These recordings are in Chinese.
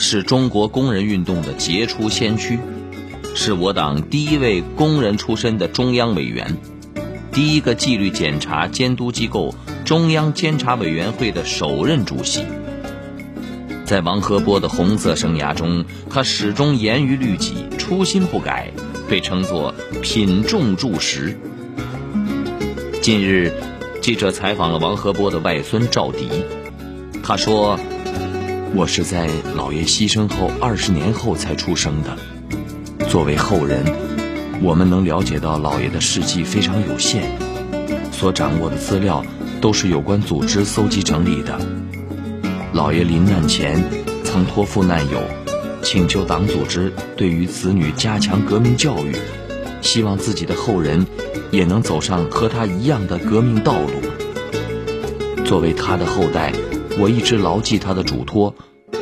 是中国工人运动的杰出先驱，是我党第一位工人出身的中央委员，第一个纪律检查监督机构中央监察委员会的首任主席。在王河波的红色生涯中，他始终严于律己，初心不改，被称作品重铸实。近日，记者采访了王河波的外孙赵迪，他说。我是在老爷牺牲后二十年后才出生的。作为后人，我们能了解到老爷的事迹非常有限，所掌握的资料都是有关组织搜集整理的。老爷临难前曾托付难友，请求党组织对于子女加强革命教育，希望自己的后人也能走上和他一样的革命道路。作为他的后代。我一直牢记他的嘱托，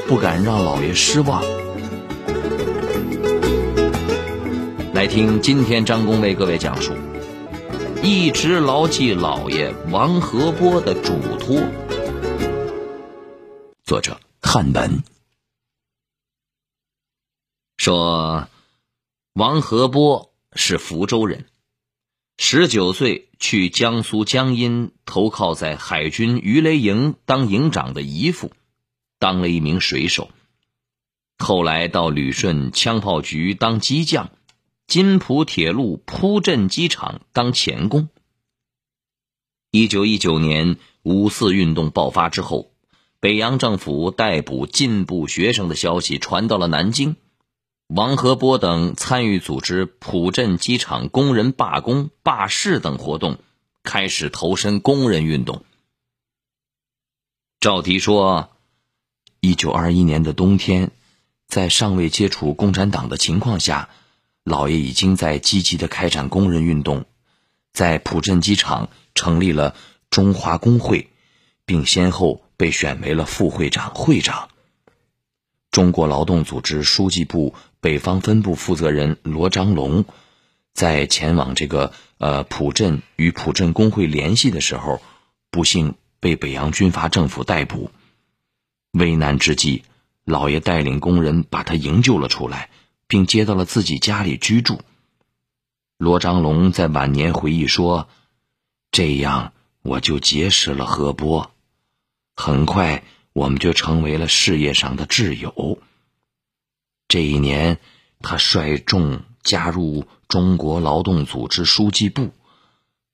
不敢让老爷失望。来听今天张工为各位讲述：一直牢记老爷王和波的嘱托。作者汉文说，王和波是福州人。十九岁去江苏江阴投靠在海军鱼雷营当营长的姨父，当了一名水手。后来到旅顺枪炮局当机匠，金浦铁路铺镇机厂当钳工。一九一九年五四运动爆发之后，北洋政府逮捕进步学生的消息传到了南京。王河波等参与组织浦镇机场工人罢工、罢市等活动，开始投身工人运动。赵迪说：“一九二一年的冬天，在尚未接触共产党的情况下，老爷已经在积极的开展工人运动，在浦镇机场成立了中华工会，并先后被选为了副会长、会长。”中国劳动组织书记部北方分部负责人罗章龙，在前往这个呃浦镇与浦镇工会联系的时候，不幸被北洋军阀政府逮捕。危难之际，老爷带领工人把他营救了出来，并接到了自己家里居住。罗章龙在晚年回忆说：“这样我就结识了何波，很快。”我们就成为了事业上的挚友。这一年，他率众加入中国劳动组织书记部，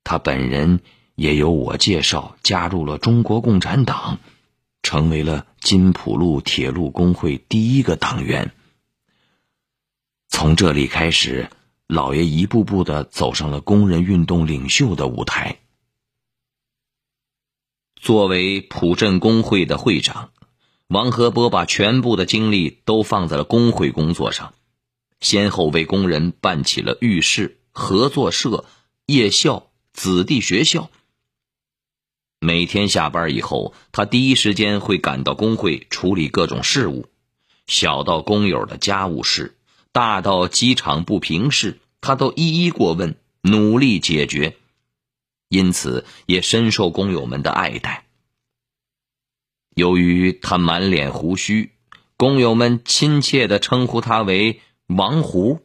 他本人也由我介绍加入了中国共产党，成为了金浦路铁路工会第一个党员。从这里开始，老爷一步步的走上了工人运动领袖的舞台。作为浦镇工会的会长，王和波把全部的精力都放在了工会工作上，先后为工人办起了浴室、合作社、夜校、子弟学校。每天下班以后，他第一时间会赶到工会处理各种事务，小到工友的家务事，大到机场不平事，他都一一过问，努力解决。因此，也深受工友们的爱戴。由于他满脸胡须，工友们亲切的称呼他为“王胡”。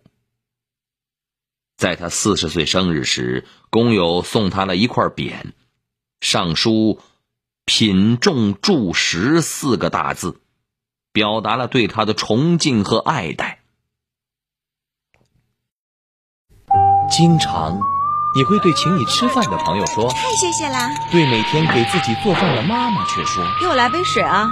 在他四十岁生日时，工友送他了一块匾，上书“品重铸实”四个大字，表达了对他的崇敬和爱戴。经常。你会对请你吃饭的朋友说：“太谢谢啦。”对每天给自己做饭的妈妈却说：“给我来杯水啊。”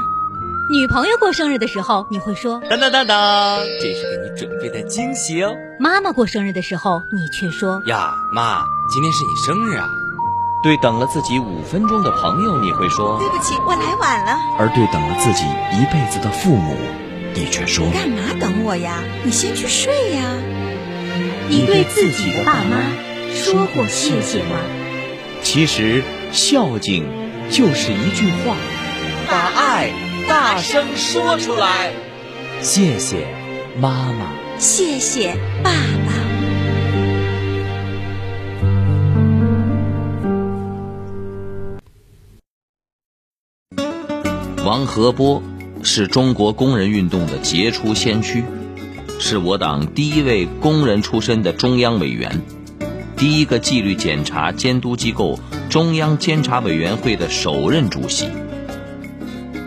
女朋友过生日的时候，你会说：“当当当当，这是给你准备的惊喜哦。”妈妈过生日的时候，你却说：“呀，妈，今天是你生日啊。”对等了自己五分钟的朋友，你会说：“对不起，我来晚了。”而对等了自己一辈子的父母，你却说：“干嘛等我呀？你先去睡呀。”你对自己的爸妈说过谢谢吗？其实孝敬就是一句话，把爱大声说出来。谢谢妈妈，谢谢爸爸。王和波是中国工人运动的杰出先驱，是我党第一位工人出身的中央委员，第一个纪律检查监督机构中央监察委员会的首任主席。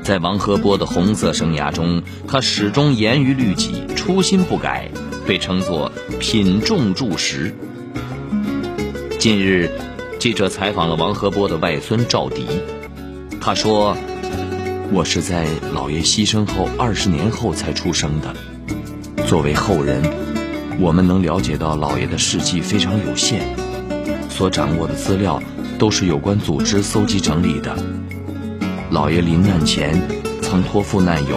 在王河波的红色生涯中，他始终严于律己，初心不改，被称作品重铸实。近日，记者采访了王河波的外孙赵迪，他说。我是在老爷牺牲后二十年后才出生的。作为后人，我们能了解到老爷的事迹非常有限，所掌握的资料都是有关组织搜集整理的。老爷临难前曾托付难友，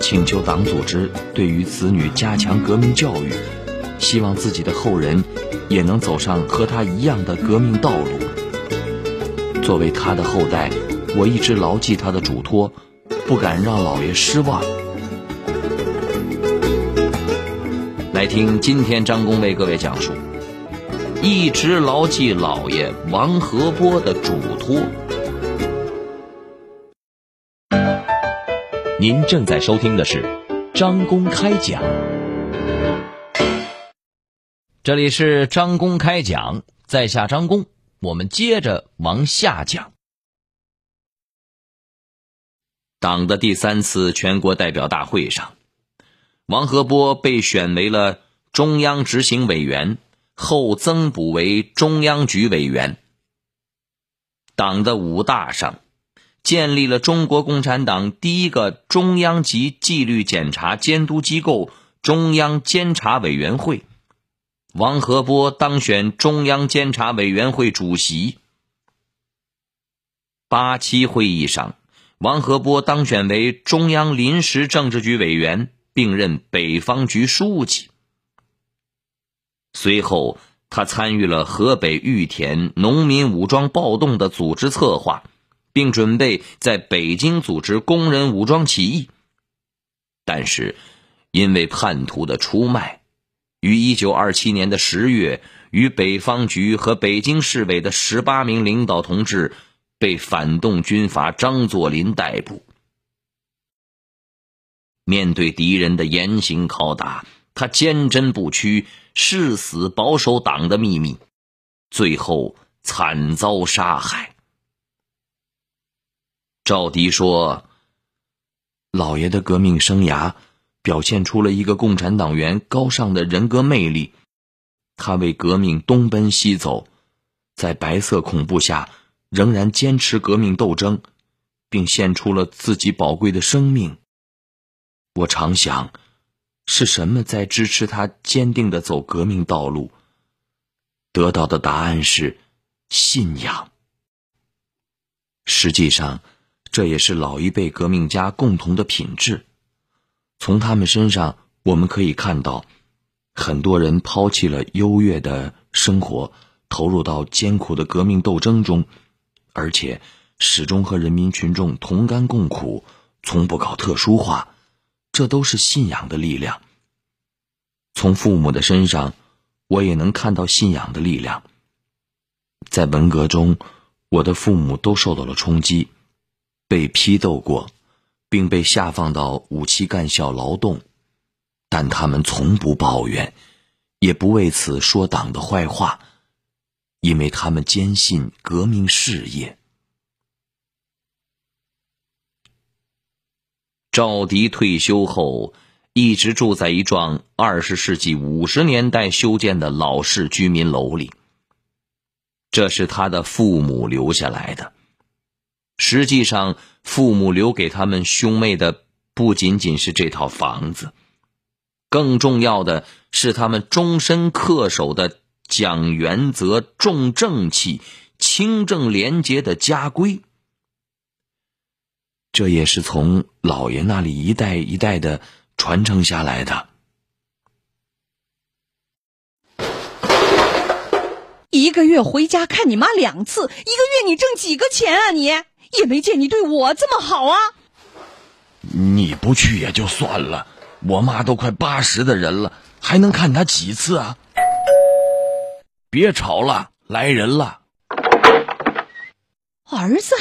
请求党组织对于子女加强革命教育，希望自己的后人也能走上和他一样的革命道路。作为他的后代。我一直牢记他的嘱托，不敢让老爷失望。来听今天张工为各位讲述：一直牢记老爷王和波的嘱托。您正在收听的是张公开讲，这里是张公开讲，在下张公，我们接着往下讲。党的第三次全国代表大会上，王河波被选为了中央执行委员，后增补为中央局委员。党的五大上，建立了中国共产党第一个中央级纪律检查监督机构——中央监察委员会。王河波当选中央监察委员会主席。八七会议上。王河波当选为中央临时政治局委员，并任北方局书记。随后，他参与了河北玉田农民武装暴动的组织策划，并准备在北京组织工人武装起义。但是，因为叛徒的出卖，于一九二七年的十月，与北方局和北京市委的十八名领导同志。被反动军阀张作霖逮捕。面对敌人的严刑拷打，他坚贞不屈，誓死保守党的秘密，最后惨遭杀害。赵迪说：“老爷的革命生涯表现出了一个共产党员高尚的人格魅力。他为革命东奔西走，在白色恐怖下。”仍然坚持革命斗争，并献出了自己宝贵的生命。我常想，是什么在支持他坚定的走革命道路？得到的答案是信仰。实际上，这也是老一辈革命家共同的品质。从他们身上，我们可以看到，很多人抛弃了优越的生活，投入到艰苦的革命斗争中。而且始终和人民群众同甘共苦，从不搞特殊化，这都是信仰的力量。从父母的身上，我也能看到信仰的力量。在文革中，我的父母都受到了冲击，被批斗过，并被下放到武器干校劳动，但他们从不抱怨，也不为此说党的坏话。因为他们坚信革命事业。赵迪退休后，一直住在一幢二十世纪五十年代修建的老式居民楼里。这是他的父母留下来的。实际上，父母留给他们兄妹的不仅仅是这套房子，更重要的是他们终身恪守的。讲原则、重正气、清正廉洁的家规，这也是从老爷那里一代一代的传承下来的。一个月回家看你妈两次，一个月你挣几个钱啊？你也没见你对我这么好啊！你不去也就算了，我妈都快八十的人了，还能看她几次啊？别吵了，来人了！儿子，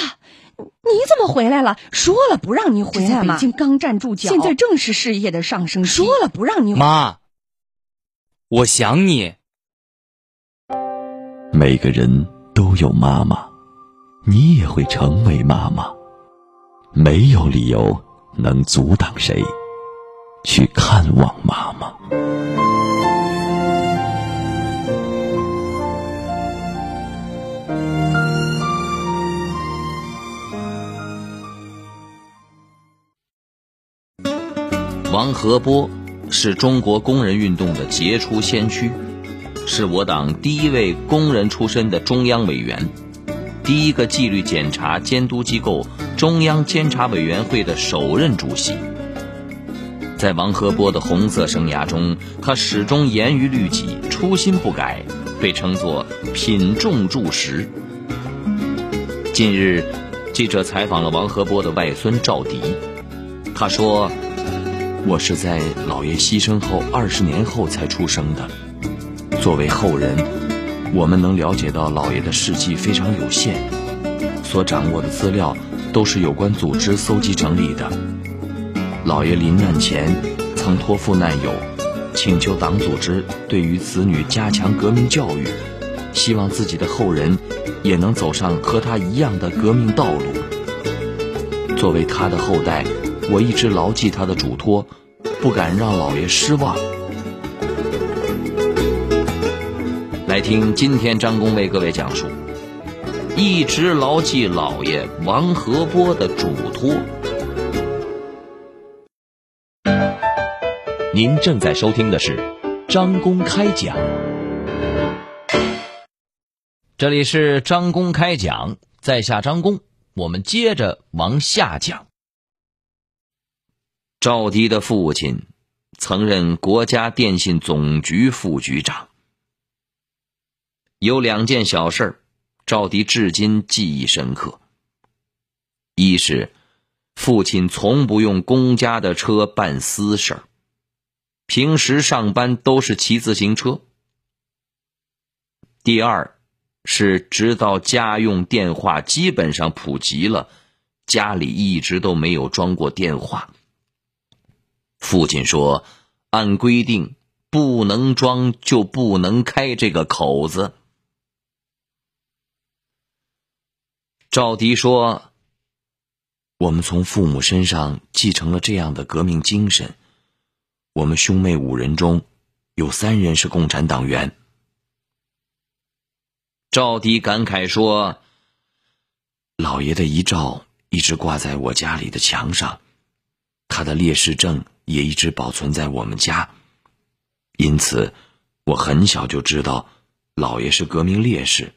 你怎么回来了？说了不让你回来吗？北京刚站住脚，现在正是事业的上升期。说了不让你妈，我想你。每个人都有妈妈，你也会成为妈妈。没有理由能阻挡谁去看望妈妈。王河波是中国工人运动的杰出先驱。是我党第一位工人出身的中央委员，第一个纪律检查监督机构中央监察委员会的首任主席。在王河波的红色生涯中，他始终严于律己，初心不改，被称作品重著实。近日，记者采访了王河波的外孙赵迪，他说：“我是在老爷牺牲后二十年后才出生的。”作为后人，我们能了解到老爷的事迹非常有限，所掌握的资料都是有关组织搜集整理的。老爷临难前曾托付难友，请求党组织对于子女加强革命教育，希望自己的后人也能走上和他一样的革命道路。作为他的后代，我一直牢记他的嘱托，不敢让老爷失望。来听今天张工为各位讲述，一直牢记老爷王和波的嘱托。您正在收听的是张公开讲，这里是张公开讲，在下张工，我们接着往下讲。赵迪的父亲曾任国家电信总局副局长。有两件小事赵迪至今记忆深刻。一是，父亲从不用公家的车办私事儿，平时上班都是骑自行车。第二，是直到家用电话基本上普及了，家里一直都没有装过电话。父亲说，按规定不能装就不能开这个口子。赵迪说：“我们从父母身上继承了这样的革命精神。我们兄妹五人中，有三人是共产党员。”赵迪感慨说：“老爷的遗照一直挂在我家里的墙上，他的烈士证也一直保存在我们家。因此，我很小就知道，老爷是革命烈士。”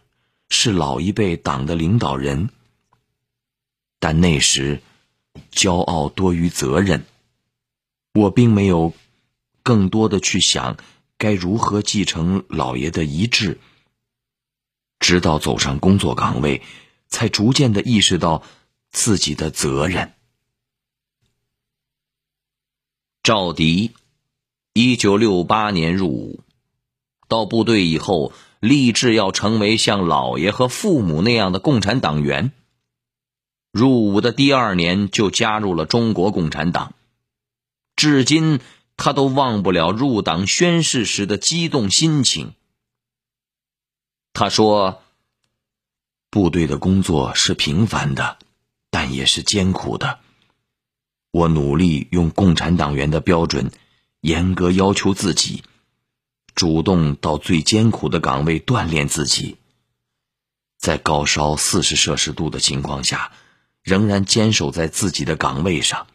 是老一辈党的领导人，但那时骄傲多于责任，我并没有更多的去想该如何继承老爷的遗志。直到走上工作岗位，才逐渐的意识到自己的责任。赵迪，一九六八年入伍，到部队以后。立志要成为像老爷和父母那样的共产党员。入伍的第二年就加入了中国共产党，至今他都忘不了入党宣誓时的激动心情。他说：“部队的工作是平凡的，但也是艰苦的。我努力用共产党员的标准，严格要求自己。”主动到最艰苦的岗位锻炼自己，在高烧四十摄氏度的情况下，仍然坚守在自己的岗位上。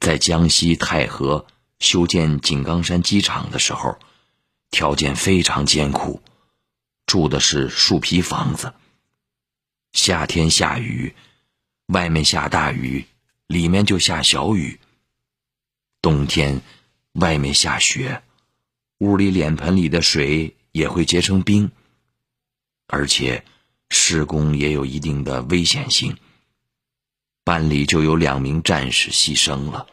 在江西太和修建井冈山机场的时候，条件非常艰苦，住的是树皮房子。夏天下雨，外面下大雨，里面就下小雨。冬天外面下雪，屋里脸盆里的水也会结成冰，而且施工也有一定的危险性。班里就有两名战士牺牲了，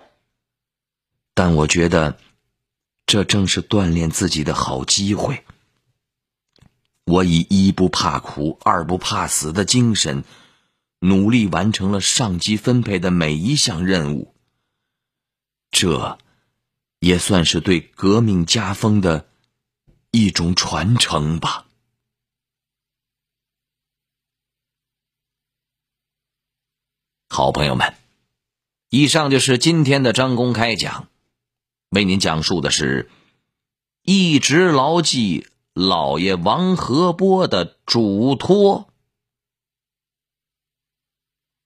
但我觉得这正是锻炼自己的好机会。我以一不怕苦、二不怕死的精神，努力完成了上级分配的每一项任务。这，也算是对革命家风的一种传承吧。好朋友们，以上就是今天的张公开讲，为您讲述的是一直牢记老爷王和波的嘱托。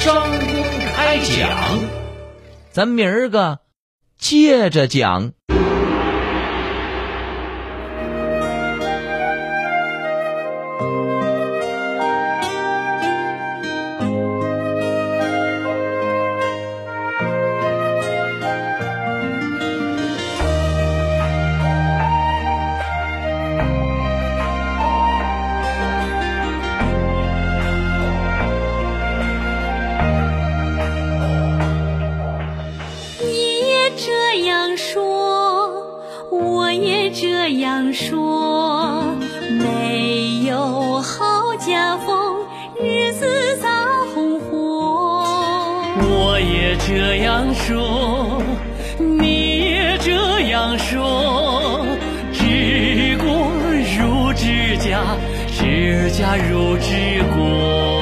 张公开讲，咱明儿个接着讲。说，你也这样说，治国如治家，治家如治国。